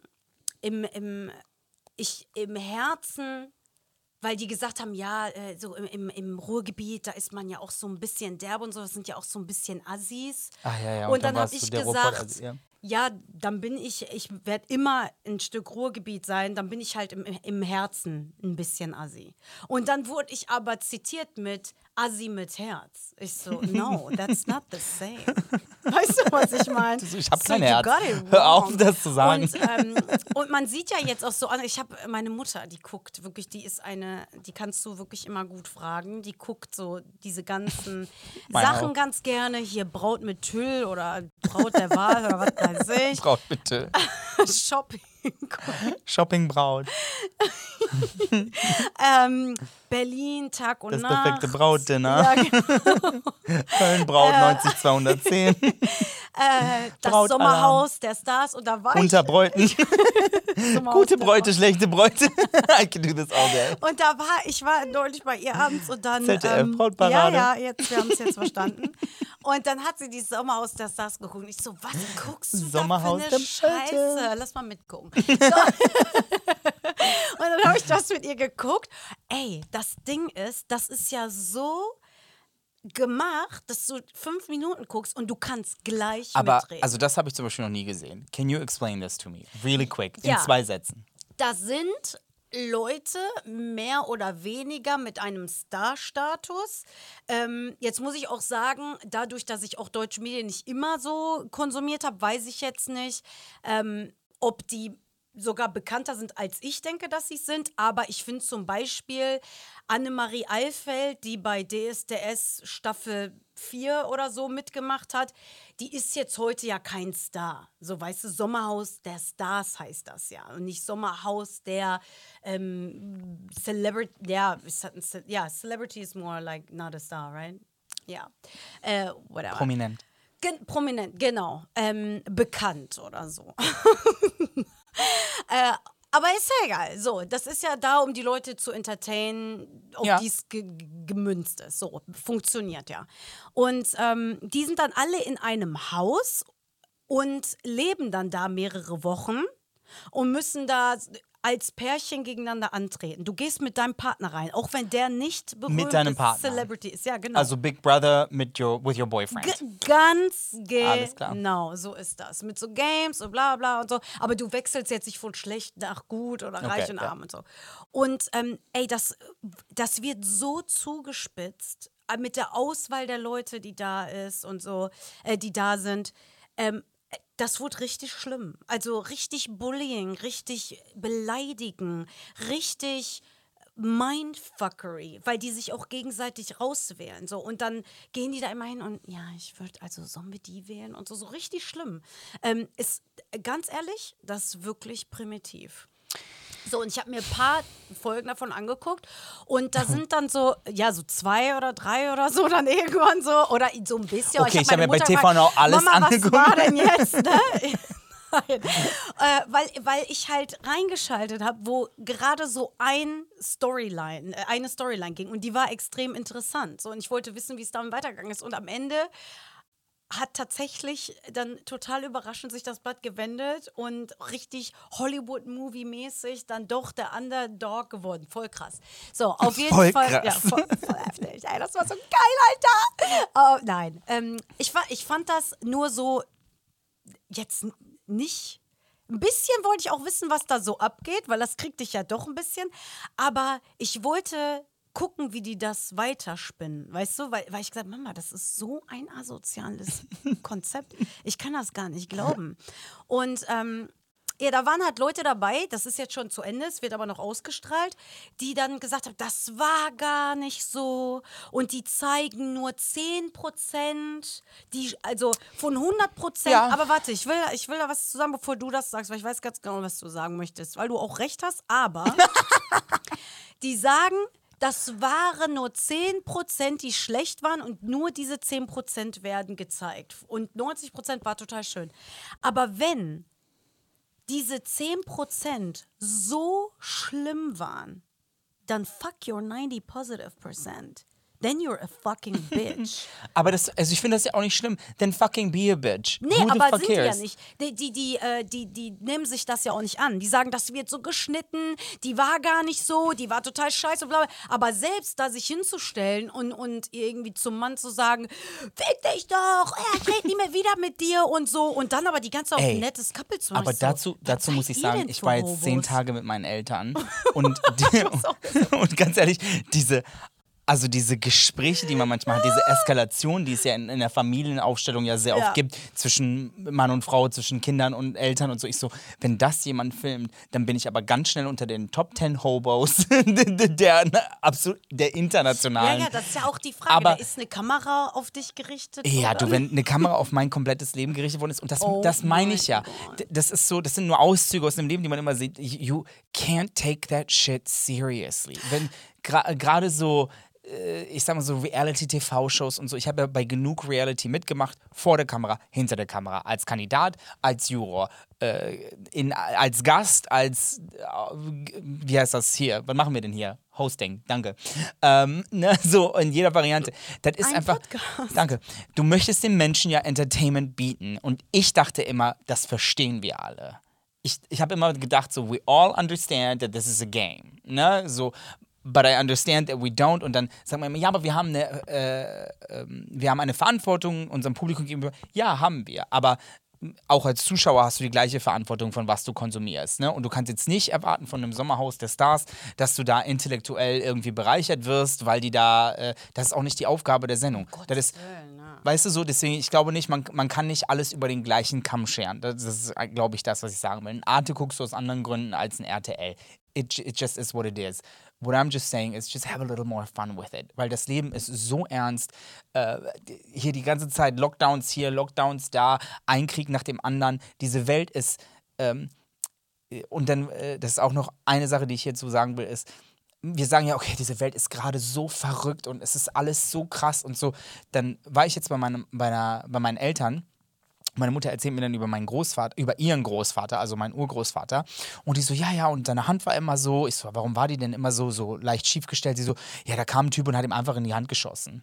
im, im, ich, im Herzen, weil die gesagt haben, ja, äh, so im, im, Ruhrgebiet, da ist man ja auch so ein bisschen derb und so, das sind ja auch so ein bisschen Assis. Ah, ja, ja, Und, und dann dann habe ich gesagt, Ruhrpott-Assi, ja. ja, dann bin ich, ich werde immer ein Stück Ruhrgebiet sein, dann bin ich halt im, im Herzen ein bisschen Assi. Und dann wurde ich aber zitiert mit Assi mit Herz. Ich so, no, that's not the same. Weißt du, was ich meine? Ich hab so, kein Herz. Hör auf, das zu sagen. Und, ähm, und man sieht ja jetzt auch so an, ich habe meine Mutter, die guckt wirklich, die ist eine, die kannst du wirklich immer gut fragen. Die guckt so diese ganzen Sachen auch. ganz gerne. Hier Braut mit Tüll oder Braut der Wahl oder was weiß ich. Braut bitte. Shopping. Shoppingbraut. ähm, Berlin, Tag und Das Nacht. perfekte Brautdinner. Ja, genau. Köln-Braut 90210. äh, das Brautalarm. Sommerhaus der Stars und da war Unter Bräuten. Gute Bräute, schlechte Bräute. I can do this all day. Und da war, ich war neulich bei ihr abends und dann. ZDF, ähm, Brautparade. Ja, ja, jetzt, wir haben es jetzt verstanden. Und dann hat sie die Sommerhaus der Stars geguckt. Und ich so, was guckst du Sommerhaus da für der eine Scheiße? Lass mal mitgucken. So. und dann habe ich das mit ihr geguckt. Ey, das Ding ist, das ist ja so gemacht, dass du fünf Minuten guckst und du kannst gleich Aber, mitreden. also das habe ich zum Beispiel noch nie gesehen. Can you explain this to me? Really quick. In Ja. zwei Sätzen. Da sind Leute mehr oder weniger mit einem Star-Status. Ähm, jetzt muss ich auch sagen, dadurch, dass ich auch deutsche Medien nicht immer so konsumiert habe, weiß ich jetzt nicht, ähm, ob die sogar bekannter sind, als ich denke, dass sie sind. Aber ich finde zum Beispiel Annemarie Eilfeld, die bei DSDS Staffel 4 oder so mitgemacht hat, die ist jetzt heute ja kein Star. So, weißt du, Sommerhaus der Stars heißt das ja. Und nicht Sommerhaus der ähm, Celebrity. Ja, ja, Celebrity is more like not a star, right? Ja. Äh, whatever. Prominent. Gen prominent, genau. Ähm, bekannt oder so. äh, aber ist ja egal. So, das ist ja da, um die Leute zu entertainen, auf Ja. die es ge gemünzt ist. So, funktioniert ja. Und ähm, die sind dann alle in einem Haus und leben dann da mehrere Wochen und müssen da als Pärchen gegeneinander antreten. Du gehst mit deinem Partner rein, auch wenn der nicht berühmt deinem ist, Partner. Celebrity ist. Ja, genau. Also Big Brother mit your, with your boyfriend. G ganz Alles klar. genau, so ist das. Mit so Games und bla bla und so. Aber du wechselst jetzt nicht von schlecht nach gut oder reich Okay, und ja. arm und so. Und ähm, ey, das, das wird so zugespitzt äh, mit der Auswahl der Leute, die da ist und so, äh, die da sind. Ähm, das wurde richtig schlimm. Also richtig Bullying, richtig beleidigen, richtig Mindfuckery, weil die sich auch gegenseitig rauswählen. So, und dann gehen die da immer hin und ja, ich würde, also sollen wir die wählen und so, so richtig schlimm. Ähm, ist ganz ehrlich, das ist wirklich primitiv. So, und ich habe mir ein paar Folgen davon angeguckt und da sind dann so, ja, so zwei oder drei oder so dann irgendwann so, oder so ein bisschen. Okay, ich habe meine mir bei TV gefragt, noch alles Mama, angeguckt. was war denn jetzt, ne? Nein. Äh, weil, weil ich halt reingeschaltet habe, wo gerade so ein Storyline, äh, eine Storyline ging und die war extrem interessant. So, und ich wollte wissen, wie es dann weitergegangen ist. Und am Ende hat tatsächlich dann total überraschend sich das Blatt gewendet und richtig Hollywood-Movie-mäßig dann doch der Underdog geworden. Voll krass. So, auf jeden Voll Fall. krass. Ja, voll, voll heftig. Ey, das war so geil, Alter. Oh, nein. Ähm, ich, ich fand das nur so jetzt nicht. Ein bisschen wollte ich auch wissen, was da so abgeht, weil das kriegt dich ja doch ein bisschen. Aber ich wollte gucken, wie die das weiterspinnen, weißt du? Weil, weil ich gesagt Mama, das ist so ein asoziales Konzept. Ich kann das gar nicht glauben. Und ähm, ja, da waren halt Leute dabei, das ist jetzt schon zu Ende, es wird aber noch ausgestrahlt, die dann gesagt haben, das war gar nicht so und die zeigen nur 10 Prozent, die, also von 100 Prozent, Ja. aber warte, ich will, ich will da was zu sagen, bevor du das sagst, weil ich weiß ganz genau, was du sagen möchtest, weil du auch recht hast, aber die sagen, das waren nur 10%, die schlecht waren und nur diese 10% werden gezeigt. Und 90% war total schön. Aber wenn diese 10% so schlimm waren, dann fuck your 90 positive percent. Then you're a fucking bitch. Aber das, also ich finde das ja auch nicht schlimm. Then fucking be a bitch. Nee, Who aber sind die ja nicht. Die, die, die, äh, die, die nehmen sich das ja auch nicht an. Die sagen, das wird so geschnitten, die war gar nicht so, die war total scheiße, bla bla. Aber selbst da sich hinzustellen und, und irgendwie zum Mann zu sagen, fick dich doch, ich rede nie mehr wieder mit dir und so. Und dann aber die ganze Zeit auf ein nettes Couple zu machen. Aber Ich so, dazu, dazu muss ich sagen, ich war jetzt zehn? Tage mit meinen Eltern und, und ganz ehrlich, diese, also diese Gespräche, die man manchmal hat, diese Eskalation, die es ja in, in der Familienaufstellung ja sehr Ja. oft gibt, zwischen Mann und Frau, zwischen Kindern und Eltern und so. Ich so, wenn das jemand filmt, dann bin ich aber ganz schnell unter den Top 10 Hobos der, absolut, der Ja, internationalen. ja, das ist ja auch die Frage. Aber- da ist eine Kamera auf dich gerichtet? Ja, oder? du, wenn eine Kamera auf mein komplettes Leben gerichtet worden ist, und das, Oh das meine mein ich ja. Gott. D- Das ist so, das sind nur Auszüge aus dem Leben, die man immer sieht. You can't take that shit seriously. Wenn gra- gerade so, äh, ich sag mal so Reality-TV-Shows und so, ich habe ja bei genug Reality mitgemacht, vor der Kamera, hinter der Kamera, als Kandidat, als Juror, äh, in, als Gast, als, äh, wie heißt das hier? Was machen wir denn hier? Hosting, danke. Ähm, ne, so in jeder Variante. Das ist Ein einfach. Podcast. Danke. Du möchtest den Menschen ja Entertainment bieten. Und ich dachte immer, das verstehen wir alle. Ich, ich habe immer gedacht, so, we all understand that this is a game. Ne? So, but I understand that we don't. Und dann sagen wir immer, ja, aber wir haben eine, äh, ähm, wir haben eine Verantwortung unserem Publikum gegenüber. Ja, haben wir. Aber auch als Zuschauer hast du die gleiche Verantwortung von was du konsumierst. Ne? Und du kannst jetzt nicht erwarten von einem Sommerhaus der Stars, dass du da intellektuell irgendwie bereichert wirst, weil die da, äh, das ist auch nicht die Aufgabe der Sendung. das ist, weißt du so, deswegen, ich glaube nicht, man, man kann nicht alles über den gleichen Kamm scheren. Das, das ist, äh, glaube ich, das, was ich sagen will. Ein Arte guckst du aus anderen Gründen als ein RTL. It, it just is what it is. What I'm just saying is just have a little more fun with it. Weil das Leben ist so ernst. Äh, hier die ganze Zeit Lockdowns hier, Lockdowns da, ein Krieg nach dem anderen. Diese Welt ist. Ähm, und dann, äh, das ist auch noch eine Sache, die ich hierzu sagen will, ist, wir sagen ja, okay, diese Welt ist gerade so verrückt und es ist alles so krass und so. Dann war ich jetzt bei, meinem, bei, einer, bei meinen Eltern. Meine Mutter erzählt mir dann über meinen Großvater, über ihren Großvater, also meinen Urgroßvater. Und die so, ja, ja, und seine Hand war immer so. Ich so, warum war die denn immer so, so leicht schief gestellt? Sie so, ja, da kam ein Typ und hat ihm einfach in die Hand geschossen.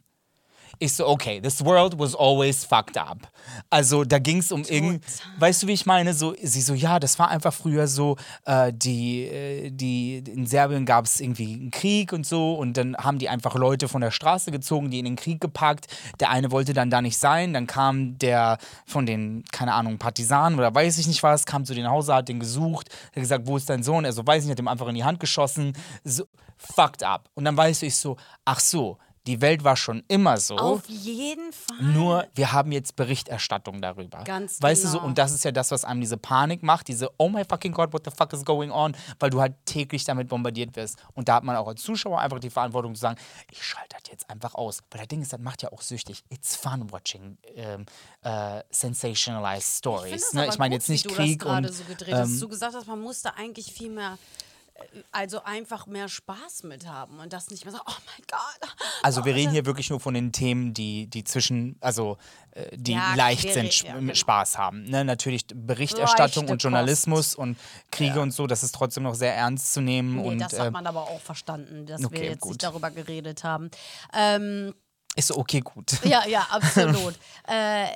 Ich so, okay, this world was always fucked up. Also da ging es um irgend, weißt du, wie ich meine? So, sie so, ja, das war einfach früher so, äh, die, äh, die, in Serbien gab es irgendwie einen Krieg und so und dann haben die einfach Leute von der Straße gezogen, die in den Krieg gepackt. Der eine wollte dann da nicht sein, dann kam der von den, keine Ahnung, Partisanen oder weiß ich nicht was, kam zu den Hause, hat den gesucht, hat gesagt, wo ist dein Sohn? Er so, weiß ich nicht, hat ihm einfach in die Hand geschossen. So, fucked up. Und dann weißt du, ich so, ach so, Die Welt war schon immer so. Auf jeden Fall. Nur wir haben jetzt Berichterstattung darüber. Ganz weißt du so, genau. und das ist ja das, was einem diese Panik macht, diese Oh my fucking God, what the fuck is going on, weil du halt täglich damit bombardiert wirst. Und da hat man auch als Zuschauer einfach die Verantwortung zu sagen, ich schalte das jetzt einfach aus. Weil das Ding ist, das macht ja auch süchtig. It's fun watching ähm, äh, sensationalized Ich, stories. das ne? ich meine jetzt nicht wie du Krieg das gerade und so gedreht hast. ähm, Du gesagt hast, man musste eigentlich viel mehr, also einfach mehr Spaß mit haben und das nicht mehr so, oh mein Gott. Also wir oh, reden hier wirklich nur von den Themen, die, die zwischen, also äh, die Ja, leicht wir sind, ja, genau. Spaß haben. Ne? Natürlich Berichterstattung Leichte und Journalismus und Kriege und so, das ist trotzdem noch sehr ernst zu nehmen. Nee, und das äh, hat man aber auch verstanden, dass wir okay, jetzt gut. nicht darüber geredet haben. Ähm, ist okay gut. ja, ja, absolut. äh,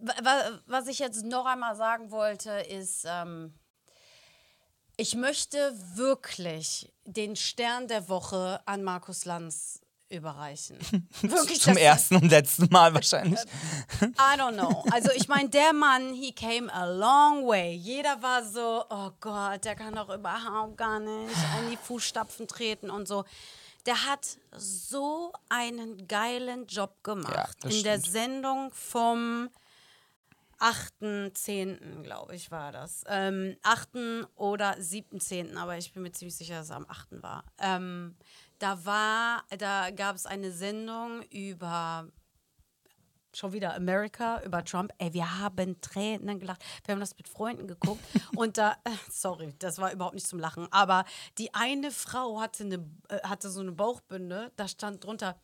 wa- wa- was ich jetzt noch einmal sagen wollte, ist, ähm, ich möchte wirklich den Stern der Woche an Markus Lanz überreichen. Wirklich, Zum ersten und letzten Mal wahrscheinlich. I don't know. Also ich meine, der Mann, he came a long way. Jeder war so, oh Gott, der kann doch überhaupt gar nicht in die Fußstapfen treten und so. Der hat so einen geilen Job gemacht. das in der stimmt. Sendung vom 8.10., glaube ich, war das. Ähm, 8. oder 7.10., aber ich bin mir ziemlich sicher, dass es am 8. war. Ähm, da war, da gab es eine Sendung über schon wieder America über Trump. Ey, wir haben Tränen gelacht. Wir haben das mit Freunden geguckt und da, äh, sorry, das war überhaupt nicht zum Lachen, aber die eine Frau hatte, eine, äh, hatte so eine Bauchbinde, da stand drunter,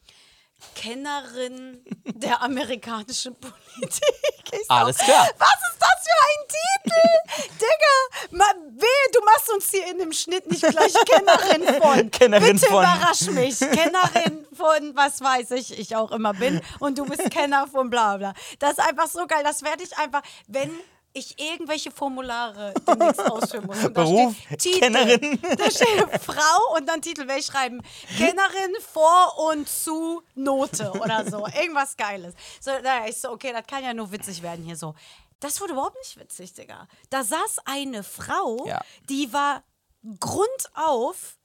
Kennerin der amerikanischen Politik. Alles klar. Was ist das für ein Titel? Digga, ma, wehe, du machst uns hier in dem Schnitt nicht gleich Kennerin von. Kennerin Bitte von. überrasch mich. Kennerin von was weiß ich, ich auch immer bin. Und du bist Kenner von bla bla. Das ist einfach so geil. Das werde ich einfach, wenn ich irgendwelche Formulare demnächst ausfüllen muss. Und da Beruf, steht Titel, Kennerin. Da steht Frau und dann Titel werde ich schreiben. Kennerin vor und zu Note oder so. Irgendwas Geiles. So, naja, ich so, okay, das kann ja nur witzig werden hier so. Das wurde überhaupt nicht witzig, Digga. Da saß eine Frau, Ja. die war grundauf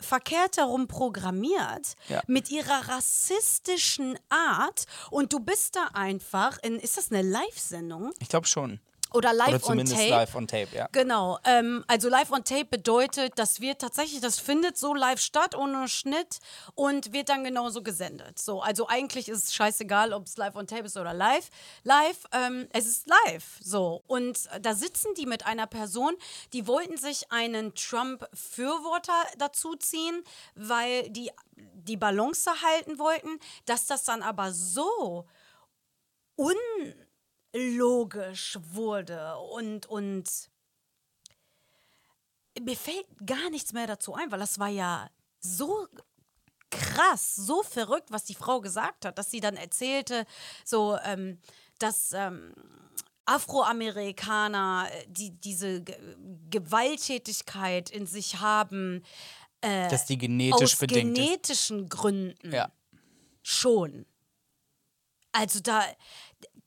verkehrt herum programmiert Ja. mit ihrer rassistischen Art und du bist da einfach in ist das eine Live-Sendung Ich glaube schon. Oder live Oder on zumindest tape? live on tape, ja. Genau, ähm, also live on tape bedeutet, dass wir tatsächlich, das findet so live statt, ohne Schnitt und wird dann genauso gesendet. So, also eigentlich ist es scheißegal, ob es live on tape ist oder live. Live, ähm, es ist live. So, und da sitzen die mit einer Person, die wollten sich einen Trump-Fürworter dazu ziehen, weil die die Balance halten wollten, dass das dann aber so unlogisch wurde und, und mir fällt gar nichts mehr dazu ein, weil das war ja so krass, so verrückt, was die Frau gesagt hat, dass sie dann erzählte, so, ähm, dass ähm, Afroamerikaner äh, die, diese Ge Gewalttätigkeit in sich haben, Dass die genetisch aus bedingt ist. genetischen Gründen Ja. schon. Also da,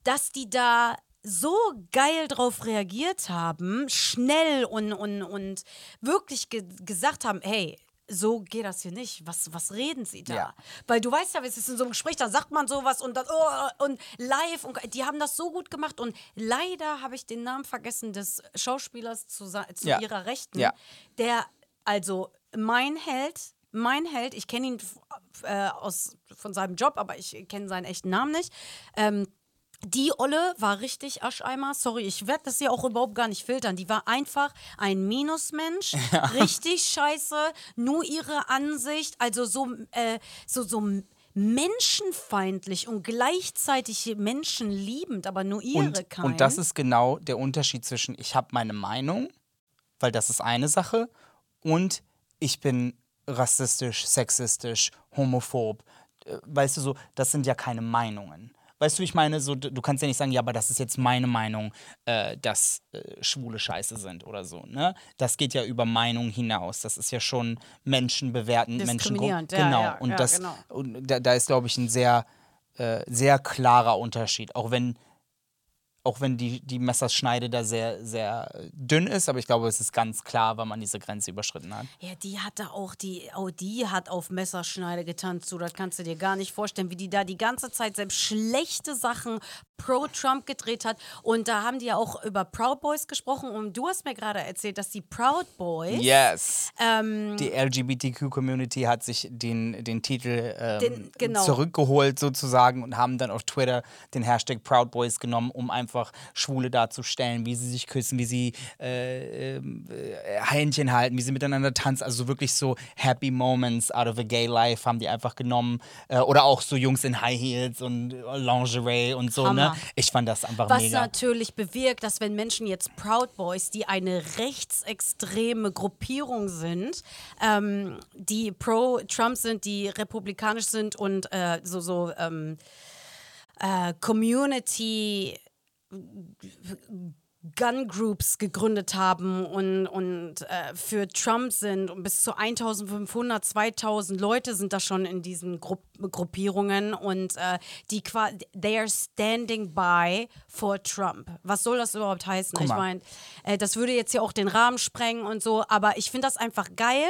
dass die da so geil drauf reagiert haben, schnell und, und, und wirklich ge gesagt haben, hey, so geht das hier nicht. Was, was reden sie da? Ja. Weil du weißt ja, es ist in so einem Gespräch, da sagt man sowas und dann oh, und live und die haben das so gut gemacht und leider habe ich den Namen vergessen des Schauspielers zu, zu Ja. ihrer Rechten, Ja. der also mein Held, mein Held, ich kenne ihn äh, aus, von seinem Job, aber ich kenne seinen echten Namen nicht. Ähm, die Olle war richtig Ascheimer. Sorry, ich werde das hier auch überhaupt gar nicht filtern. Die war einfach ein Minusmensch. Richtig scheiße. Nur ihre Ansicht. Also so, äh, so, so menschenfeindlich und gleichzeitig menschenliebend, aber nur ihre Und, kein. und das ist genau der Unterschied zwischen, ich habe meine Meinung, weil das ist eine Sache, und ich bin rassistisch, sexistisch, homophob. Äh, Weißt du so, das sind ja keine Meinungen. Weißt du, ich meine, so, du kannst ja nicht sagen, ja, aber das ist jetzt meine Meinung, äh, dass äh, Schwule scheiße sind oder so. Ne? Das geht ja über Meinung hinaus. Das ist ja schon Menschen bewerten, Menschen ja, genau. ja, und ja, das, genau. und da, da ist, glaube ich, ein sehr, äh, sehr klarer Unterschied. Auch wenn auch wenn die, die Messerschneide da sehr, sehr dünn ist, aber ich glaube, es ist ganz klar, wann man diese Grenze überschritten hat. Ja, die hatte auch, die, oh, die hat auf Messerschneide getanzt, so, das kannst du dir gar nicht vorstellen, wie die da die ganze Zeit selbst schlechte Sachen pro Trump gedreht hat. Und da haben die ja auch über Proud Boys gesprochen und du hast mir gerade erzählt, dass die Proud Boys. Yes. Ähm, Die LGBTQ-Community hat sich den, den Titel ähm, Den- genau. zurückgeholt sozusagen und haben dann auf Twitter den Hashtag Proud Boys genommen, um einfach Schwule darzustellen, wie sie sich küssen, wie sie äh, ähm, äh, Händchen halten, wie sie miteinander tanzen. Also wirklich so Happy Moments out of a gay life haben die einfach genommen. Äh, oder auch so Jungs in High Heels und Lingerie und so. Ne? Ich fand das einfach Was mega. natürlich bewirkt, dass wenn Menschen jetzt Proud Boys, die eine rechtsextreme Gruppierung sind, ähm, die pro Trump sind, die republikanisch sind und äh, so, so ähm, äh, Community Gun Groups gegründet haben und, und äh, für Trump sind und bis zu 1500, 2000 Leute sind da schon in diesen Grupp Gruppierungen und äh, die they are standing by for Trump. Was soll das überhaupt heißen? Ich meine, äh, das würde jetzt ja auch den Rahmen sprengen und so, aber ich finde das einfach geil.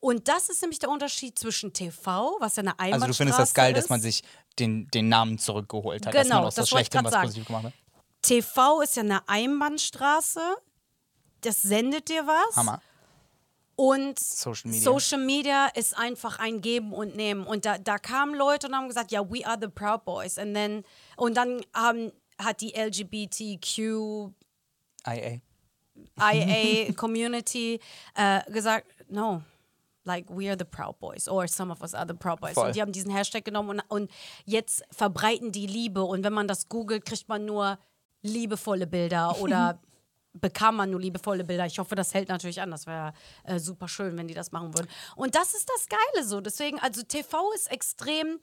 Und das ist nämlich der Unterschied zwischen TV, was ja eine Einbahnstraße Also du findest das geil, dass ist. man sich den, den Namen zurückgeholt hat, dass Genau, man aus das was Schlechtem was positiv gemacht hat. TV ist ja eine Einbahnstraße. Das sendet dir was. Hammer. Und Social Media. Social Media ist einfach ein Geben und Nehmen. Und da, da kamen Leute und haben gesagt, ja, we are the Proud Boys. And then, und dann haben, hat die LGBTQ IA. IA Community äh, gesagt, no, like we are the Proud Boys or some of us are the Proud Boys. Voll. Und die haben diesen Hashtag genommen und, und jetzt verbreiten die Liebe. Und wenn man das googelt, kriegt man nur liebevolle Bilder oder bekam man nur liebevolle Bilder. Ich hoffe, das hält natürlich an. Das wäre äh, super schön, wenn die das machen würden. Und das ist das Geile so. Deswegen, also TV ist extrem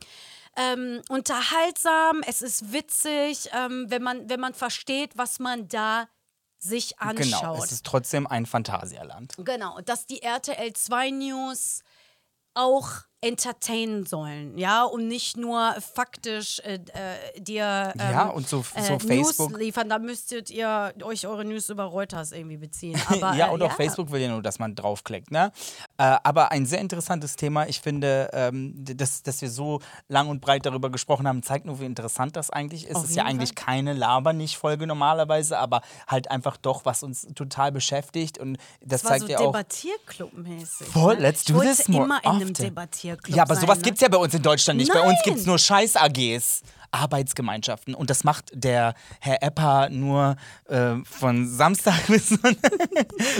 ähm, unterhaltsam, es ist witzig, ähm, wenn, man, wenn man versteht, was man da sich anschaut. Genau, es ist trotzdem ein Phantasialand. Genau, dass die RTL 2 News auch entertainen sollen, ja, und nicht nur faktisch äh, äh, dir ähm, Ja, und so- so äh, Facebook- News liefern. Da müsstet ihr euch eure News über Reuters irgendwie beziehen. Aber, ja, äh, und auch Facebook will ja nur, dass man draufklickt. Ne? Äh, aber ein sehr interessantes Thema. Ich finde, ähm, dass, dass wir so lang und breit darüber gesprochen haben, zeigt nur, wie interessant das eigentlich ist. Auf Es ist ja jeden eigentlich keine Laber-nicht-Folge normalerweise, aber halt einfach doch, was uns total beschäftigt. Und das, Das war zeigt so ja auch. Debattierclub-mäßig. Voll, ne? let's ich do wollte this more immer in einem often. Debattierclub Ja, aber sein, sowas ne? gibt's ja bei uns in Deutschland nicht. Bei uns Nein. gibt's nur Scheiß-AGs, Arbeitsgemeinschaften. Und das macht der Herr Epper nur äh, von Samstag bis Sonntag.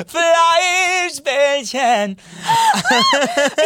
Fleischbällchen.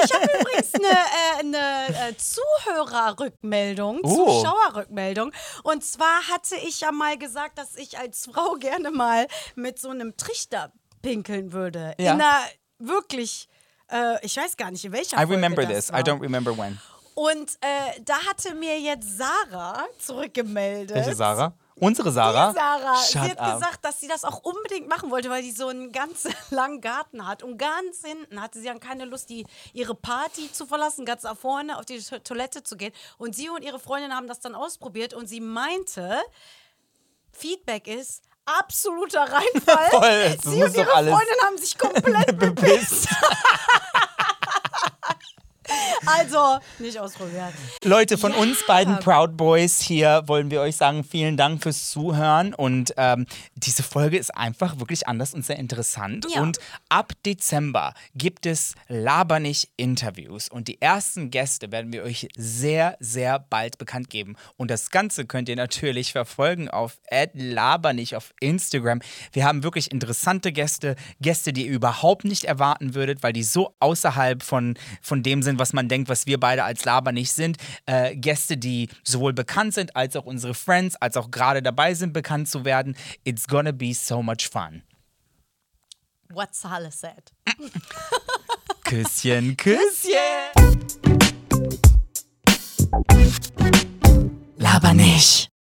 Ich habe übrigens eine, äh, eine äh, Zuhörerrückmeldung, Oh. Zuschauerrückmeldung. Und zwar hatte ich ja mal gesagt, dass ich als Frau gerne mal mit so einem Trichter pinkeln würde. Ja. In einer wirklich, äh, ich weiß gar nicht, in welcher I Folge remember das this. war. I don't remember when. Und äh, da hatte mir jetzt Sarah zurückgemeldet. Welche Sarah? Unsere Sarah? Die Sarah. Shut sie hat up. gesagt, dass sie das auch unbedingt machen wollte, weil sie so einen ganz langen Garten hat. Und ganz hinten hatte sie dann keine Lust, die, ihre Party zu verlassen, ganz nach vorne auf die To- Toilette zu gehen. Und sie und ihre Freundin haben das dann ausprobiert und sie meinte, Feedback ist absoluter Reinfall. Voll, sie und ihre Freundin haben sich komplett bepisst. Also, nicht ausprobieren. Leute, von Ja. uns beiden Proud Boys hier wollen wir euch sagen, vielen Dank fürs Zuhören. Und ähm, diese Folge ist einfach wirklich anders und sehr interessant. Ja. Und ab Dezember gibt es Labernich-Interviews. Und die ersten Gäste werden wir euch sehr, sehr bald bekannt geben. Und das Ganze könnt ihr natürlich verfolgen auf @labernich auf Instagram. Wir haben wirklich interessante Gäste, Gäste, die ihr überhaupt nicht erwarten würdet, weil die so außerhalb von, von dem sind, was man denkt, was wir beide als Laber nicht sind. Äh, Gäste, die sowohl bekannt sind, als auch unsere Friends, als auch gerade dabei sind, bekannt zu werden. It's gonna be so much fun. What Saleh said. Küsschen, Küsschen. Laber nicht.